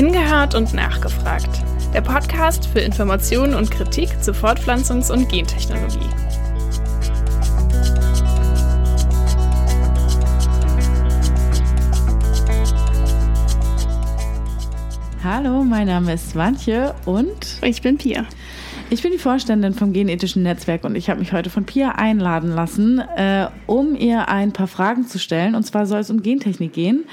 Hingehört und nachgefragt. Der Podcast für Informationen und Kritik zu Fortpflanzungs- und Gentechnologie. Hallo, mein Name ist Swantje und ich bin Pia. Ich bin die Vorständin vom Genethischen Netzwerk und ich habe mich heute von Pia einladen lassen, äh, um ihr ein paar Fragen zu stellen. Und zwar soll es um Gentechnik gehen.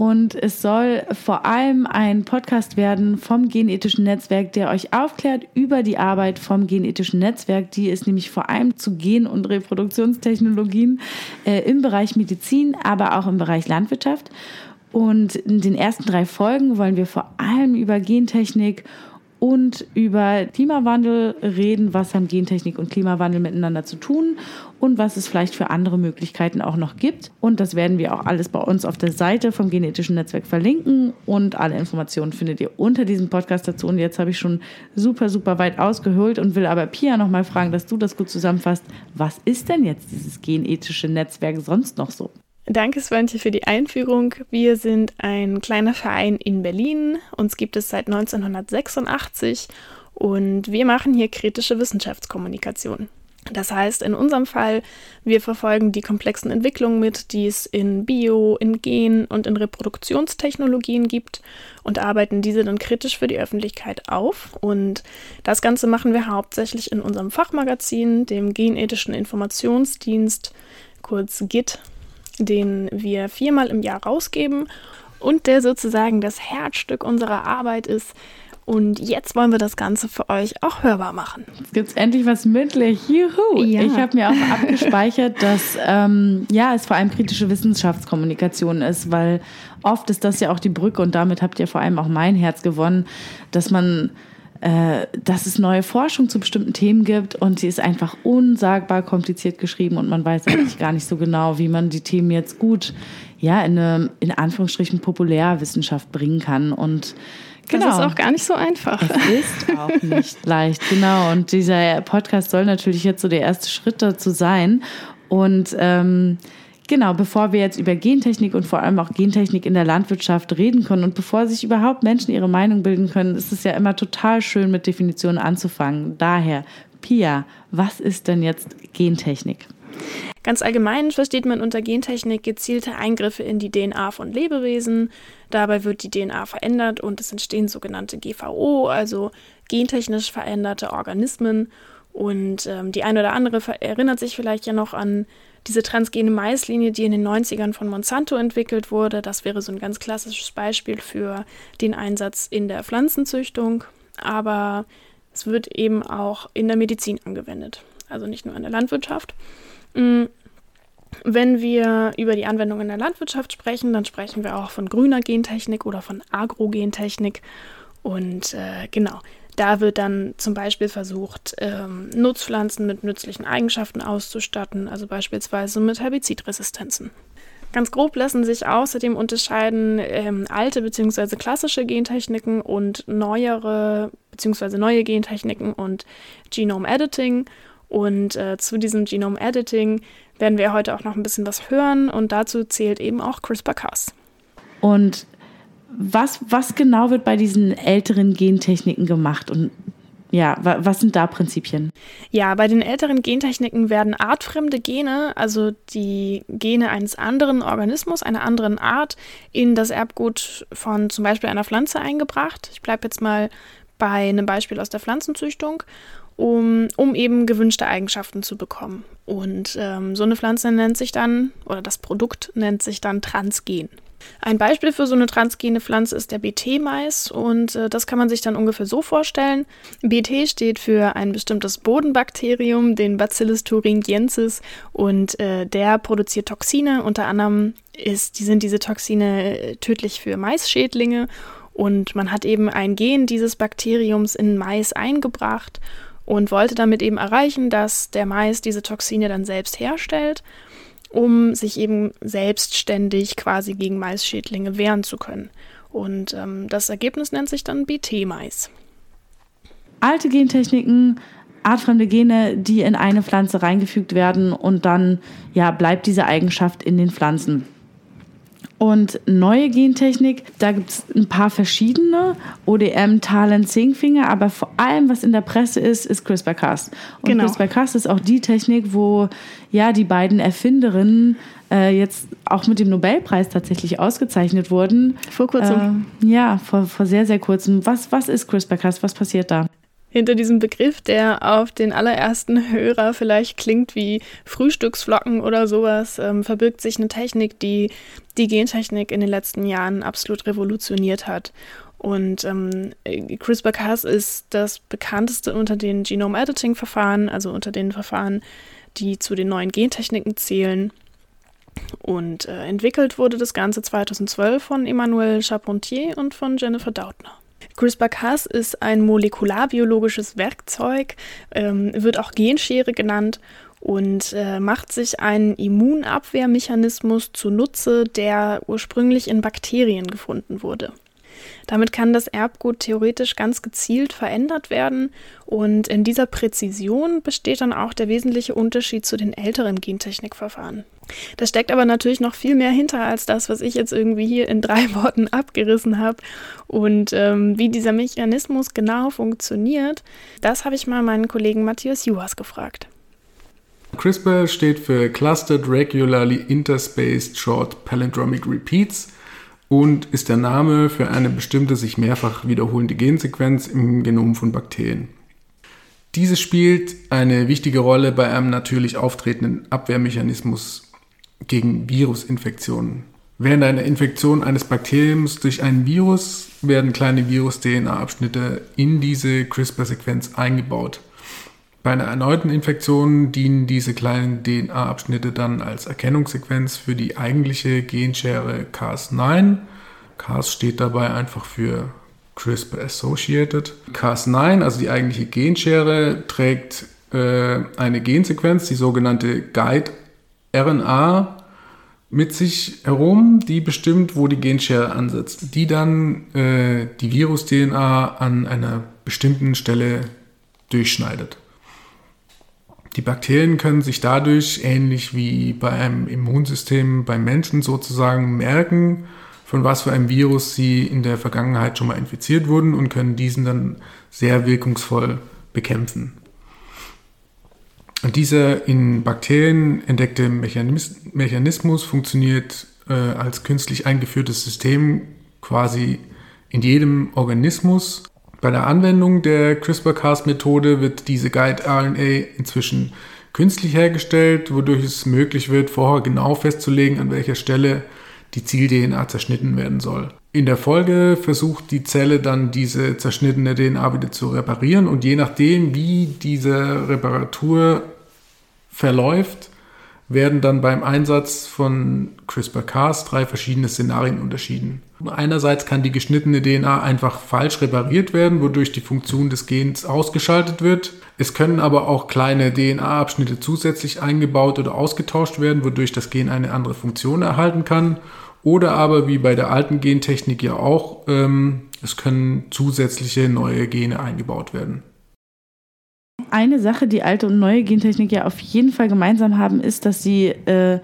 Und es soll vor allem ein Podcast werden vom Genethischen Netzwerk, der euch aufklärt über die Arbeit vom Genethischen Netzwerk. Die ist nämlich vor allem zu Gen- und Reproduktionstechnologien äh, im Bereich Medizin, aber auch im Bereich Landwirtschaft. Und in den ersten drei Folgen wollen wir vor allem über Gentechnik und über Klimawandel reden, was haben Gentechnik und Klimawandel miteinander zu tun und was es vielleicht für andere Möglichkeiten auch noch gibt. Und das werden wir auch alles bei uns auf der Seite vom Genetischen Netzwerk verlinken und alle Informationen findet ihr unter diesem Podcast dazu. Und jetzt habe ich schon super, super weit ausgeholt und will aber Pia nochmal fragen, dass du das gut zusammenfasst. Was ist denn jetzt dieses genethische Netzwerk sonst noch so? Danke, Svante, für die Einführung. Wir sind ein kleiner Verein in Berlin. Uns gibt es seit 1986 und wir machen hier kritische Wissenschaftskommunikation. Das heißt, in unserem Fall, wir verfolgen die komplexen Entwicklungen mit, die es in Bio, in Gen und in Reproduktionstechnologien gibt und arbeiten diese dann kritisch für die Öffentlichkeit auf. Und das Ganze machen wir hauptsächlich in unserem Fachmagazin, dem Genethischen Informationsdienst, kurz GIT, den wir viermal im Jahr rausgeben und der sozusagen das Herzstück unserer Arbeit ist. Und jetzt wollen wir das Ganze für euch auch hörbar machen. Jetzt gibt es endlich was mündlich. Juhu! Ja. Ich habe mir auch abgespeichert, dass ähm, ja, es vor allem kritische Wissenschaftskommunikation ist, weil oft ist das ja auch die Brücke und damit habt ihr vor allem auch mein Herz gewonnen, dass man dass es neue Forschung zu bestimmten Themen gibt und sie ist einfach unsagbar kompliziert geschrieben und man weiß eigentlich gar nicht so genau, wie man die Themen jetzt gut ja in eine in Anführungsstrichen Populärwissenschaft bringen kann und Genau. Das ist auch gar nicht so einfach. Es ist auch nicht leicht, genau. Und dieser Podcast soll natürlich jetzt so der erste Schritt dazu sein. Und ähm, Genau, bevor wir jetzt über Gentechnik und vor allem auch Gentechnik in der Landwirtschaft reden können und bevor sich überhaupt Menschen ihre Meinung bilden können, ist es ja immer total schön, mit Definitionen anzufangen. Daher, Pia, was ist denn jetzt Gentechnik? Ganz allgemein versteht man unter Gentechnik gezielte Eingriffe in die DNA von Lebewesen. Dabei wird die DNA verändert und es entstehen sogenannte GVO, also gentechnisch veränderte Organismen. Und ähm, die eine oder andere erinnert sich vielleicht ja noch an diese transgene Maislinie, die in den 90ern von Monsanto entwickelt wurde, das wäre so ein ganz klassisches Beispiel für den Einsatz in der Pflanzenzüchtung. Aber es wird eben auch in der Medizin angewendet, also nicht nur in der Landwirtschaft. Mm, wenn wir über die Anwendung in der Landwirtschaft sprechen, dann sprechen wir auch von grüner Gentechnik oder von Agrogentechnik. Und äh, genau, da wird dann zum Beispiel versucht, ähm, Nutzpflanzen mit nützlichen Eigenschaften auszustatten, also beispielsweise mit Herbizidresistenzen. Ganz grob lassen sich außerdem unterscheiden ähm, alte bzw. klassische Gentechniken und neuere bzw. neue Gentechniken und Genome Editing. Und äh, zu diesem Genome Editing werden wir heute auch noch ein bisschen was hören und dazu zählt eben auch CRISPR-Cas. Und was, was genau wird bei diesen älteren Gentechniken gemacht und ja, was sind da Prinzipien? Ja, bei den älteren Gentechniken werden artfremde Gene, also die Gene eines anderen Organismus, einer anderen Art, in das Erbgut von zum Beispiel einer Pflanze eingebracht. Ich bleibe jetzt mal bei einem Beispiel aus der Pflanzenzüchtung, um, um eben gewünschte Eigenschaften zu bekommen. Und ähm, so eine Pflanze nennt sich dann, oder das Produkt nennt sich dann Transgen. Ein Beispiel für so eine transgene Pflanze ist der BT-Mais und äh, das kann man sich dann ungefähr so vorstellen. BT steht für ein bestimmtes Bodenbakterium, den Bacillus thuringiensis und äh, der produziert Toxine. Unter anderem ist, die sind diese Toxine äh, tödlich für Maisschädlinge und man hat eben ein Gen dieses Bakteriums in Mais eingebracht und wollte damit eben erreichen, dass der Mais diese Toxine dann selbst herstellt um sich eben selbstständig quasi gegen Maisschädlinge wehren zu können. Und ähm, das Ergebnis nennt sich dann BT-Mais. Alte Gentechniken, artfremde Gene, die in eine Pflanze reingefügt werden und dann ja, bleibt diese Eigenschaft in den Pflanzen. Und neue Gentechnik, da gibt es ein paar verschiedene. ODM, Talent, Zinkfinger, aber vor allem, was in der Presse ist, ist CRISPR-Cas. Und genau. CRISPR-Cas ist auch die Technik, wo ja die beiden Erfinderinnen äh, jetzt auch mit dem Nobelpreis tatsächlich ausgezeichnet wurden. Vor kurzem. Äh, ja, vor, vor sehr, sehr kurzem. Was, was ist CRISPR-Cas? Was passiert da? Hinter diesem Begriff, der auf den allerersten Hörer vielleicht klingt wie Frühstücksflocken oder sowas, ähm, verbirgt sich eine Technik, die die Gentechnik in den letzten Jahren absolut revolutioniert hat. Und ähm, CRISPR-Cas ist das bekannteste unter den Genome-Editing-Verfahren, also unter den Verfahren, die zu den neuen Gentechniken zählen. Und äh, entwickelt wurde das Ganze 2012 von Emmanuel Charpentier und von Jennifer Doudna. CRISPR-Cas ist ein molekularbiologisches Werkzeug, ähm, wird auch Genschere genannt und äh, macht sich einen Immunabwehrmechanismus zunutze, der ursprünglich in Bakterien gefunden wurde. Damit kann das Erbgut theoretisch ganz gezielt verändert werden und in dieser Präzision besteht dann auch der wesentliche Unterschied zu den älteren Gentechnikverfahren. Da steckt aber natürlich noch viel mehr hinter als das, was ich jetzt irgendwie hier in drei Worten abgerissen habe. Und ähm, wie dieser Mechanismus genau funktioniert, das habe ich mal meinen Kollegen Matthias Juhas gefragt. CRISPR steht für Clustered Regularly Interspaced Short Palindromic Repeats und ist der Name für eine bestimmte sich mehrfach wiederholende Gensequenz im Genom von Bakterien. Diese spielt eine wichtige Rolle bei einem natürlich auftretenden Abwehrmechanismus gegen Virusinfektionen. Während einer Infektion eines Bakteriums durch ein Virus werden kleine Virus-DNA-Abschnitte in diese CRISPR-Sequenz eingebaut. Bei einer erneuten Infektion dienen diese kleinen DNA-Abschnitte dann als Erkennungssequenz für die eigentliche Genschere Cas9. Cas steht dabei einfach für CRISPR Associated. Cas9, also die eigentliche Genschere, trägt äh, eine Gensequenz, die sogenannte Guide-RNA, mit sich herum, die bestimmt, wo die Genschere ansetzt, die dann äh, die Virus-DNA an einer bestimmten Stelle durchschneidet. Die Bakterien können sich dadurch, ähnlich wie bei einem Immunsystem beim Menschen sozusagen, merken, von was für einem Virus sie in der Vergangenheit schon mal infiziert wurden und können diesen dann sehr wirkungsvoll bekämpfen. Und dieser in Bakterien entdeckte Mechanismus funktioniert äh, als künstlich eingeführtes System quasi in jedem Organismus bei der Anwendung der CRISPR-Cas-Methode wird diese Guide-RNA inzwischen künstlich hergestellt, wodurch es möglich wird, vorher genau festzulegen, an welcher Stelle die Ziel-DNA zerschnitten werden soll. In der Folge versucht die Zelle dann diese zerschnittene DNA wieder zu reparieren und je nachdem, wie diese Reparatur verläuft, werden dann beim Einsatz von CRISPR-Cas drei verschiedene Szenarien unterschieden. Einerseits kann die geschnittene DNA einfach falsch repariert werden, wodurch die Funktion des Gens ausgeschaltet wird. Es können aber auch kleine DNA-Abschnitte zusätzlich eingebaut oder ausgetauscht werden, wodurch das Gen eine andere Funktion erhalten kann. Oder aber wie bei der alten Gentechnik ja auch, ähm, es können zusätzliche neue Gene eingebaut werden. Eine Sache, die alte und neue Gentechnik ja auf jeden Fall gemeinsam haben, ist, dass sie äh,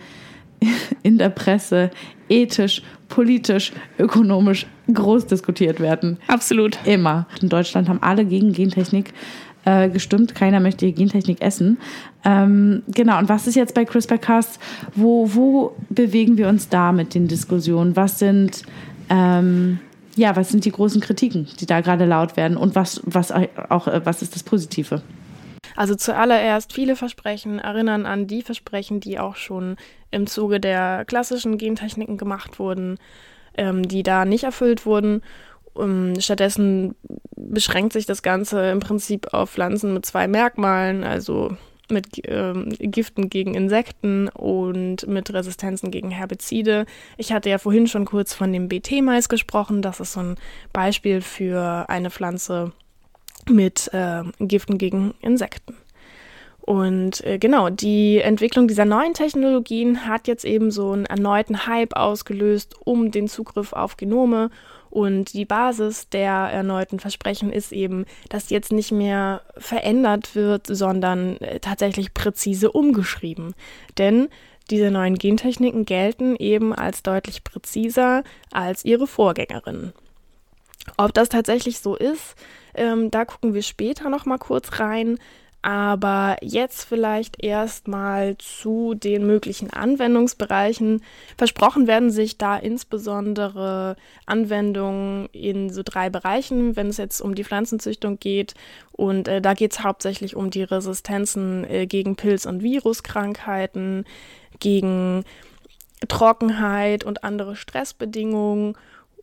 in der Presse ethisch, politisch, ökonomisch groß diskutiert werden. Absolut. Immer. In Deutschland haben alle gegen Gentechnik äh, gestimmt. Keiner möchte Gentechnik essen. Ähm, genau. Und was ist jetzt bei CRISPR-Cas? Wo, wo bewegen wir uns da mit den Diskussionen? Was sind ähm, ja, was sind die großen Kritiken, die da gerade laut werden und was, was auch, was ist das Positive? Also zuallererst, viele Versprechen erinnern an die Versprechen, die auch schon im Zuge der klassischen Gentechniken gemacht wurden, ähm, die da nicht erfüllt wurden. Um, ähm, stattdessen beschränkt sich das Ganze im Prinzip auf Pflanzen mit zwei Merkmalen, also mit ähm, Giften gegen Insekten und mit Resistenzen gegen Herbizide. Ich hatte ja vorhin schon kurz von dem BT-Mais gesprochen. Das ist so ein Beispiel für eine Pflanze, mit äh, Giften gegen Insekten. Und äh, genau, die Entwicklung dieser neuen Technologien hat jetzt eben so einen erneuten Hype ausgelöst um den Zugriff auf Genome. Und die Basis der erneuten Versprechen ist eben, dass jetzt nicht mehr verändert wird, sondern äh, tatsächlich präzise umgeschrieben. Denn Diese neuen Gentechniken gelten eben als deutlich präziser als ihre Vorgängerinnen. Ob das tatsächlich so ist, ähm, da gucken wir später noch mal kurz rein. Aber jetzt vielleicht erstmal zu den möglichen Anwendungsbereichen. Versprochen werden sich da insbesondere Anwendungen in so drei Bereichen, wenn es jetzt um die Pflanzenzüchtung geht. Und äh, da geht es hauptsächlich um die Resistenzen äh, gegen Pilz- und Viruskrankheiten, gegen Trockenheit und andere Stressbedingungen.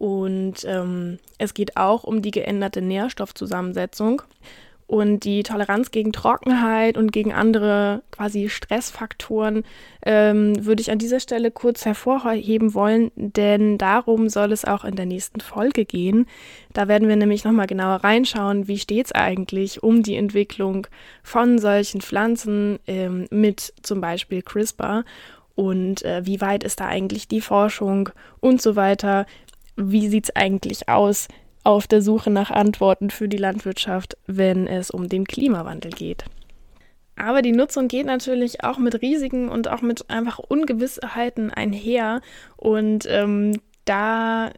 Und ähm, es geht auch um die geänderte Nährstoffzusammensetzung. Und die Toleranz gegen Trockenheit und gegen andere quasi Stressfaktoren ähm, würde ich an dieser Stelle kurz hervorheben wollen, denn darum soll es auch in der nächsten Folge gehen. Da werden wir nämlich nochmal genauer reinschauen, wie steht es eigentlich um die Entwicklung von solchen Pflanzen ähm, mit zum Beispiel CRISPR und äh, wie weit ist da eigentlich die Forschung und so weiter. Wie sieht es eigentlich aus? auf der Suche nach Antworten für die Landwirtschaft, wenn es um den Klimawandel geht. Aber die Nutzung geht natürlich auch mit Risiken und auch mit einfach Ungewissheiten einher. Und ähm, da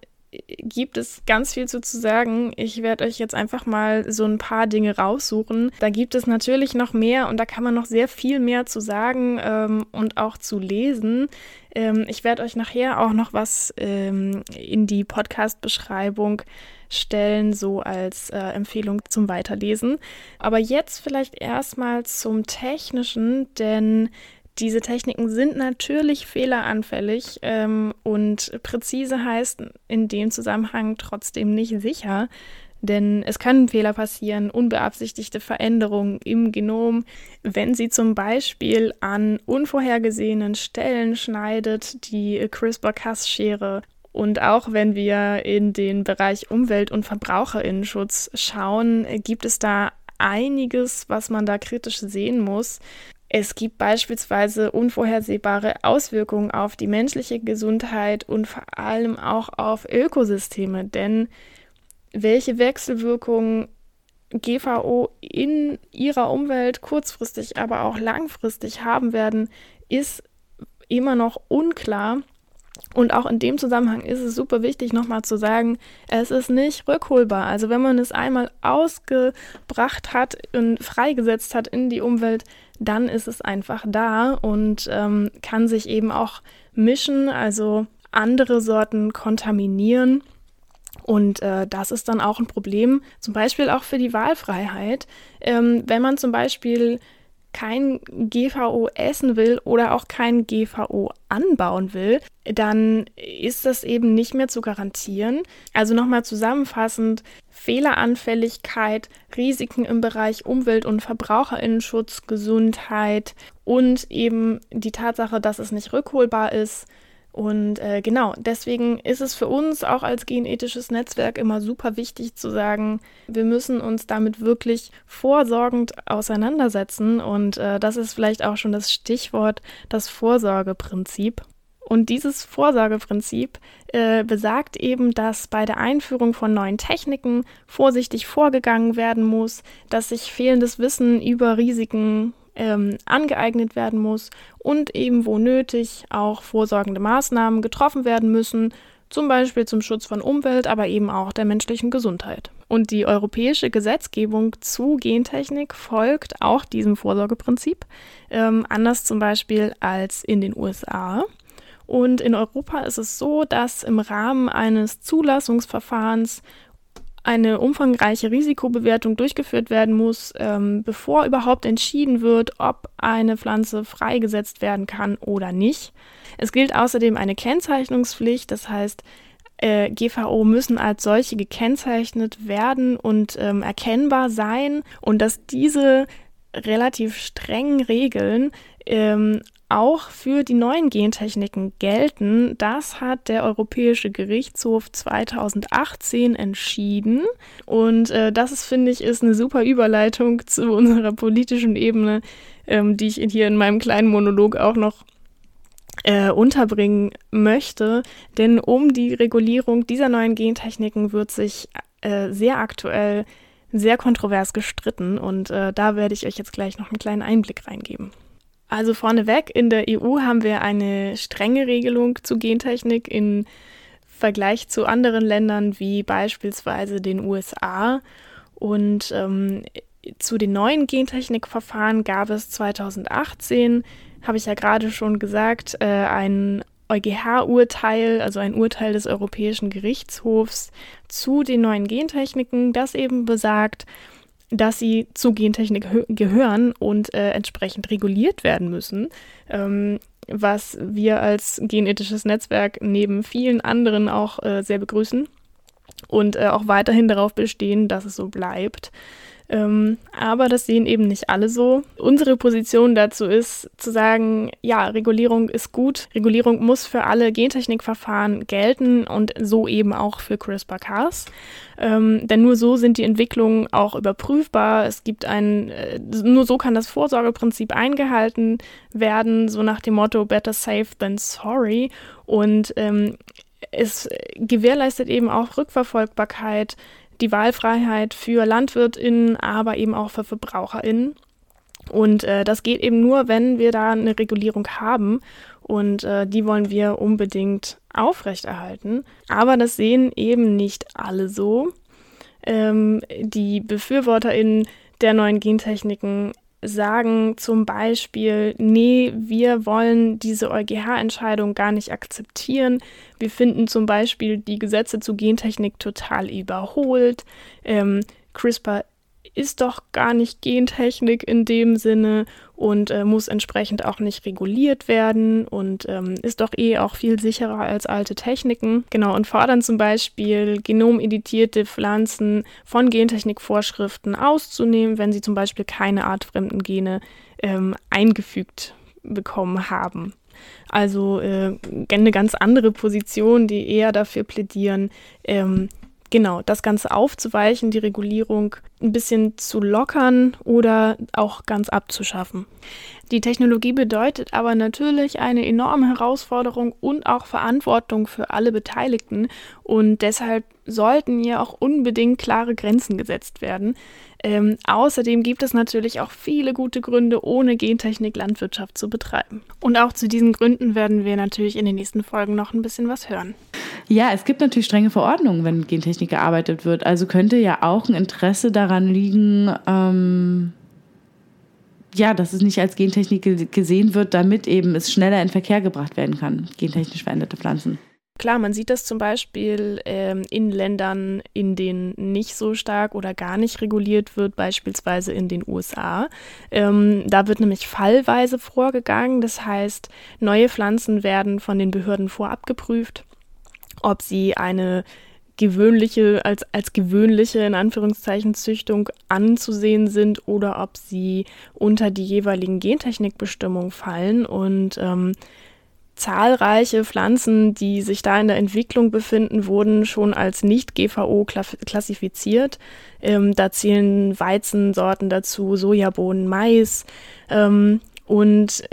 gibt es ganz viel zu, zu sagen. Ich werde euch jetzt einfach mal so ein paar Dinge raussuchen. Da gibt es natürlich noch mehr und da kann man noch sehr viel mehr zu sagen ähm, und auch zu lesen. Ähm, ich werde euch nachher auch noch was ähm, in die Podcast-Beschreibung stellen, so als äh, Empfehlung zum Weiterlesen. Aber jetzt vielleicht erstmal zum Technischen, denn diese Techniken sind natürlich fehleranfällig ähm, und präzise heißt in dem Zusammenhang trotzdem nicht sicher, denn es können Fehler passieren, unbeabsichtigte Veränderungen im Genom, wenn sie zum Beispiel an unvorhergesehenen Stellen schneidet, die CRISPR-Cas-Schere. Und auch wenn wir in den Bereich Umwelt- und Verbraucherinnenschutz schauen, gibt es da einiges, was man da kritisch sehen muss. Es gibt beispielsweise unvorhersehbare Auswirkungen auf die menschliche Gesundheit und vor allem auch auf Ökosysteme, denn welche Wechselwirkungen GVO in ihrer Umwelt kurzfristig, aber auch langfristig haben werden, ist immer noch unklar. Und auch in dem Zusammenhang ist es super wichtig, nochmal zu sagen, es ist nicht rückholbar. Also wenn man es einmal ausgebracht hat und freigesetzt hat in die Umwelt, dann ist es einfach da und ähm, kann sich eben auch mischen, also andere Sorten kontaminieren. Und äh, das ist dann auch ein Problem, zum Beispiel auch für die Wahlfreiheit. Ähm, wenn man zum Beispiel kein GVO essen will oder auch kein GVO anbauen will, dann ist das eben nicht mehr zu garantieren. Also nochmal zusammenfassend, Fehleranfälligkeit, Risiken im Bereich Umwelt- und Verbraucherinnenschutz, Gesundheit und eben die Tatsache, dass es nicht rückholbar ist, und äh, genau, deswegen ist es für uns auch als genethisches Netzwerk immer super wichtig zu sagen, wir müssen uns damit wirklich vorsorgend auseinandersetzen. Und äh, das ist vielleicht auch schon das Stichwort, das Vorsorgeprinzip. Und dieses Vorsorgeprinzip äh, besagt eben, dass bei der Einführung von neuen Techniken vorsichtig vorgegangen werden muss, dass sich fehlendes Wissen über Risiken ähm, angeeignet werden muss und eben wo nötig auch vorsorgende Maßnahmen getroffen werden müssen, zum Beispiel zum Schutz von Umwelt, aber eben auch der menschlichen Gesundheit. Und die europäische Gesetzgebung zu Gentechnik folgt auch diesem Vorsorgeprinzip, ähm, anders zum Beispiel als in den USA. Und in Europa ist es so, dass im Rahmen eines Zulassungsverfahrens eine umfangreiche Risikobewertung durchgeführt werden muss, ähm, bevor überhaupt entschieden wird, ob eine Pflanze freigesetzt werden kann oder nicht. Es gilt außerdem eine Kennzeichnungspflicht, das heißt, äh, GVO müssen als solche gekennzeichnet werden und ähm, erkennbar sein und dass diese relativ strengen Regeln ähm, auch für die neuen Gentechniken gelten. Das hat der Europäische Gerichtshof 2018 entschieden. Und äh, das ist, finde ich, ist eine super Überleitung zu unserer politischen Ebene, ähm, die ich hier in meinem kleinen Monolog auch noch äh, unterbringen möchte. Denn um die Regulierung dieser neuen Gentechniken wird sich äh, sehr aktuell sehr kontrovers gestritten und äh, da werde ich euch jetzt gleich noch einen kleinen Einblick reingeben. Also vorneweg, in der EU haben wir eine strenge Regelung zu Gentechnik im Vergleich zu anderen Ländern wie beispielsweise den USA. Und ähm, zu den neuen Gentechnikverfahren gab es 2018, habe ich ja gerade schon gesagt, äh, ein EuGH-Urteil, also ein Urteil des Europäischen Gerichtshofs zu den neuen Gentechniken, das eben besagt, dass sie zu Gentechnik gehören und äh, entsprechend reguliert werden müssen, ähm, was wir als genethisches Netzwerk neben vielen anderen auch äh, sehr begrüßen und äh, auch weiterhin darauf bestehen, dass es so bleibt. Ähm, aber das sehen eben nicht alle so. Unsere Position dazu ist zu sagen, ja, Regulierung ist gut. Regulierung muss für alle Gentechnikverfahren gelten und so eben auch für CRISPR-Cas. Ähm, denn nur so sind die Entwicklungen auch überprüfbar. Es gibt ein, äh, nur so kann das Vorsorgeprinzip eingehalten werden, so nach dem Motto Better safe than sorry. Und ähm, es gewährleistet eben auch Rückverfolgbarkeit die Wahlfreiheit für LandwirtInnen, aber eben auch für VerbraucherInnen. Und äh, das geht eben nur, wenn wir da eine Regulierung haben. Und äh, die wollen wir unbedingt aufrechterhalten. Aber das sehen eben nicht alle so. Ähm, die BefürworterInnen der neuen Gentechniken sagen zum Beispiel, nee, wir wollen diese EuGH-Entscheidung gar nicht akzeptieren. Wir finden zum Beispiel die Gesetze zu Gentechnik total überholt. Ähm, CRISPR ist doch gar nicht Gentechnik in dem Sinne und äh, muss entsprechend auch nicht reguliert werden und ähm, ist doch eh auch viel sicherer als alte Techniken. Genau, und fordern zum Beispiel genomeditierte Pflanzen von Gentechnikvorschriften auszunehmen, wenn sie zum Beispiel keine artfremden Gene ähm, eingefügt bekommen haben. Also äh, eine ganz andere Position, die eher dafür plädieren, ähm, genau, das Ganze aufzuweichen, die Regulierung ein bisschen zu lockern oder auch ganz abzuschaffen. Die Technologie bedeutet aber natürlich eine enorme Herausforderung und auch Verantwortung für alle Beteiligten und deshalb sollten hier auch unbedingt klare Grenzen gesetzt werden. Ähm, außerdem gibt es natürlich auch viele gute Gründe, ohne Gentechnik Landwirtschaft zu betreiben. Und auch zu diesen Gründen werden wir natürlich in den nächsten Folgen noch ein bisschen was hören. Ja, es gibt natürlich strenge Verordnungen, wenn mit Gentechnik gearbeitet wird. Also könnte ja auch ein Interesse daran liegen, ähm, ja, dass es nicht als Gentechnik gesehen wird, damit eben es schneller in Verkehr gebracht werden kann, gentechnisch veränderte Pflanzen. Klar, man sieht das zum Beispiel ähm, in Ländern, in denen nicht so stark oder gar nicht reguliert wird, beispielsweise in den USA. Ähm, da wird nämlich fallweise vorgegangen. Das heißt, neue Pflanzen werden von den Behörden vorab geprüft, ob sie eine gewöhnliche, als, als gewöhnliche in Anführungszeichen Züchtung anzusehen sind oder ob sie unter die jeweiligen Gentechnikbestimmungen fallen. Und ähm, zahlreiche Pflanzen, die sich da in der Entwicklung befinden, wurden schon als nicht GVO klassifiziert. Ähm, da zählen Weizensorten dazu, Sojabohnen, Mais. Ähm, und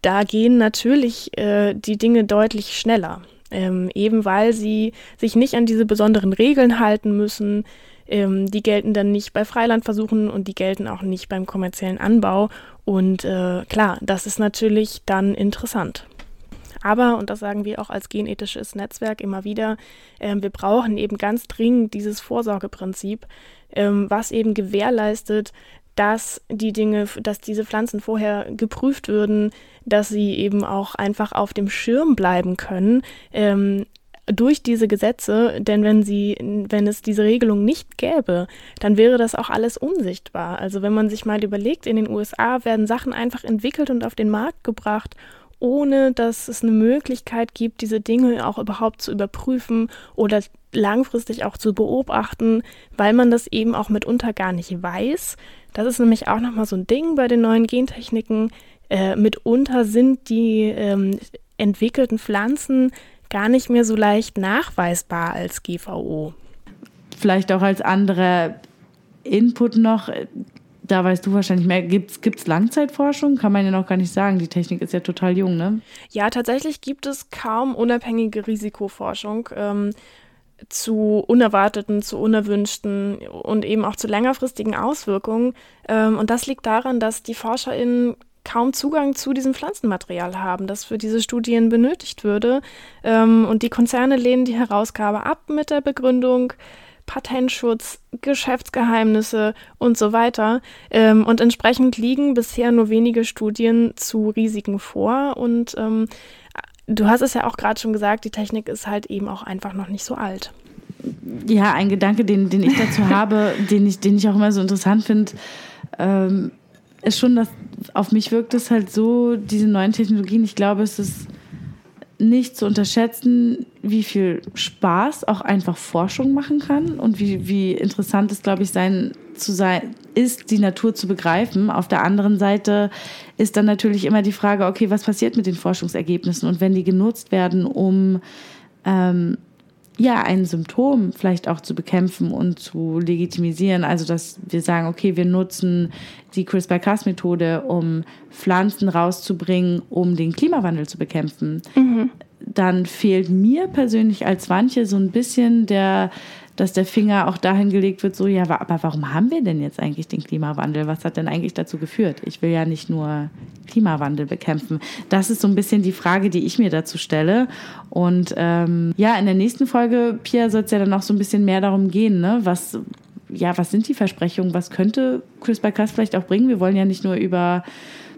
da gehen natürlich äh, die Dinge deutlich schneller ähm, eben weil sie sich nicht an diese besonderen Regeln halten müssen. Ähm, die gelten dann nicht bei Freilandversuchen und die gelten auch nicht beim kommerziellen Anbau. Und äh, klar, das ist natürlich dann interessant. Aber, und das sagen wir auch als genethisches Netzwerk immer wieder, äh, wir brauchen eben ganz dringend dieses Vorsorgeprinzip, ähm, was eben gewährleistet, dass die Dinge, dass diese Pflanzen vorher geprüft würden, dass sie eben auch einfach auf dem Schirm bleiben können. Ähm, durch diese Gesetze, denn wenn sie, wenn es diese Regelung nicht gäbe, dann wäre das auch alles unsichtbar. Also wenn man sich mal überlegt, in den USA werden Sachen einfach entwickelt und auf den Markt gebracht, ohne dass es eine Möglichkeit gibt, diese Dinge auch überhaupt zu überprüfen oder langfristig auch zu beobachten, weil man das eben auch mitunter gar nicht weiß. Das ist nämlich auch nochmal so ein Ding bei den neuen Gentechniken. Äh, mitunter sind die ähm, entwickelten Pflanzen gar nicht mehr so leicht nachweisbar als GVO. Vielleicht auch als anderer Input noch, da weißt du wahrscheinlich mehr. Gibt es Langzeitforschung? Kann man ja noch gar nicht sagen. Die Technik ist ja total jung, ne? Ja, tatsächlich gibt es kaum unabhängige Risikoforschung. Ähm, zu unerwarteten, zu unerwünschten und eben auch zu längerfristigen Auswirkungen. Ähm, und das liegt daran, dass die ForscherInnen kaum Zugang zu diesem Pflanzenmaterial haben, das für diese Studien benötigt würde. Ähm, und die Konzerne lehnen die Herausgabe ab mit der Begründung, Patentschutz, Geschäftsgeheimnisse und so weiter. Ähm, und entsprechend liegen bisher nur wenige Studien zu Risiken vor. Und ähm, du hast es ja auch gerade schon gesagt, die Technik ist halt eben auch einfach noch nicht so alt. Ja, ein Gedanke, den, den ich dazu habe, den ich, den ich auch immer so interessant finde, ähm, ist schon, dass auf mich wirkt es halt so, diese neuen Technologien, ich glaube, es ist nicht zu unterschätzen, wie viel Spaß auch einfach Forschung machen kann und wie, wie interessant es, glaube ich, sein, zu sein, ist, die Natur zu begreifen. Auf der anderen Seite ist dann natürlich immer die Frage, okay, was passiert mit den Forschungsergebnissen und wenn die genutzt werden, um ähm, ja, ein Symptom vielleicht auch zu bekämpfen und zu legitimisieren. Also, dass wir sagen, okay, wir nutzen die CRISPR-Cas-Methode, um Pflanzen rauszubringen, um den Klimawandel zu bekämpfen. Mhm. Dann fehlt mir persönlich als Wanche so ein bisschen der, dass der Finger auch dahin gelegt wird, so, ja, aber warum haben wir denn jetzt eigentlich den Klimawandel? Was hat denn eigentlich dazu geführt? Ich will ja nicht nur Klimawandel bekämpfen. Das ist so ein bisschen die Frage, die ich mir dazu stelle. Und ähm, ja, in der nächsten Folge, Pia, soll es ja dann auch so ein bisschen mehr darum gehen, ne? Was, ja, was sind die Versprechungen? Was könnte CRISPR-Cas vielleicht auch bringen? Wir wollen ja nicht nur über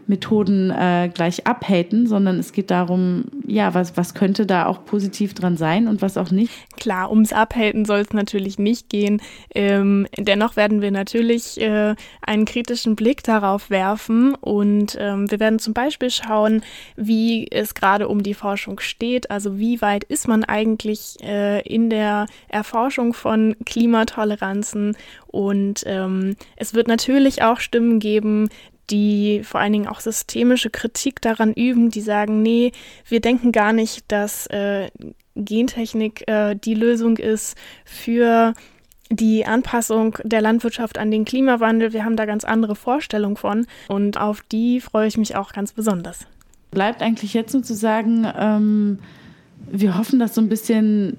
Methoden äh, gleich abhaten, sondern es geht darum, ja, was, was könnte da auch positiv dran sein und was auch nicht. Klar, ums Abhaten soll es natürlich nicht gehen. Ähm, dennoch werden wir natürlich äh, einen kritischen Blick darauf werfen und ähm, wir werden zum Beispiel schauen, wie es gerade um die Forschung steht. Also wie weit ist man eigentlich äh, in der Erforschung von Klimatoleranzen und ähm, es wird natürlich auch Stimmen geben, die vor allen Dingen auch systemische Kritik daran üben, die sagen, nee, wir denken gar nicht, dass äh, Gentechnik äh, die Lösung ist für die Anpassung der Landwirtschaft an den Klimawandel. Wir haben da ganz andere Vorstellungen von und auf die freue ich mich auch ganz besonders. Bleibt eigentlich jetzt nur zu sagen, ähm, wir hoffen, dass so ein bisschen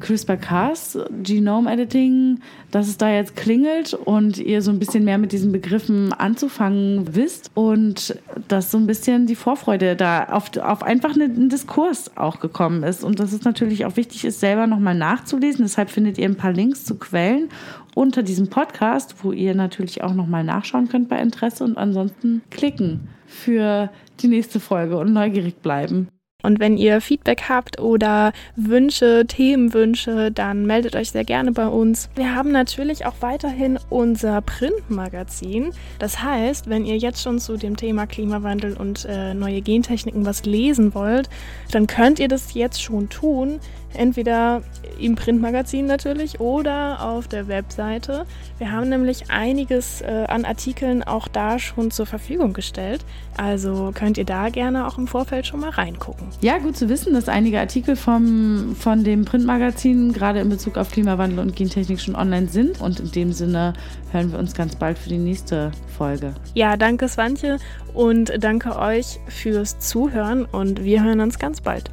CRISPR-Cas, Genome Editing, dass es da jetzt klingelt und ihr so ein bisschen mehr mit diesen Begriffen anzufangen wisst und dass so ein bisschen die Vorfreude da auf, auf einfach einen Diskurs auch gekommen ist und dass es natürlich auch wichtig ist, selber nochmal nachzulesen. Deshalb findet ihr ein paar Links zu Quellen unter diesem Podcast, wo ihr natürlich auch nochmal nachschauen könnt bei Interesse und ansonsten klicken für die nächste Folge und neugierig bleiben. Und wenn ihr Feedback habt oder Wünsche, Themenwünsche, dann meldet euch sehr gerne bei uns. Wir haben natürlich auch weiterhin unser Printmagazin. Das heißt, wenn ihr jetzt schon zu dem Thema Klimawandel und äh, neue Gentechniken was lesen wollt, dann könnt ihr das jetzt schon tun. Entweder im Printmagazin natürlich oder auf der Webseite. Wir haben nämlich einiges äh, an Artikeln auch da schon zur Verfügung gestellt. Also könnt ihr da gerne auch im Vorfeld schon mal reingucken. Ja, gut zu wissen, dass einige Artikel vom, von dem Printmagazin gerade in Bezug auf Klimawandel und Gentechnik schon online sind. Und in dem Sinne hören wir uns ganz bald für die nächste Folge. Ja, danke Swantje und danke euch fürs Zuhören und wir hören uns ganz bald.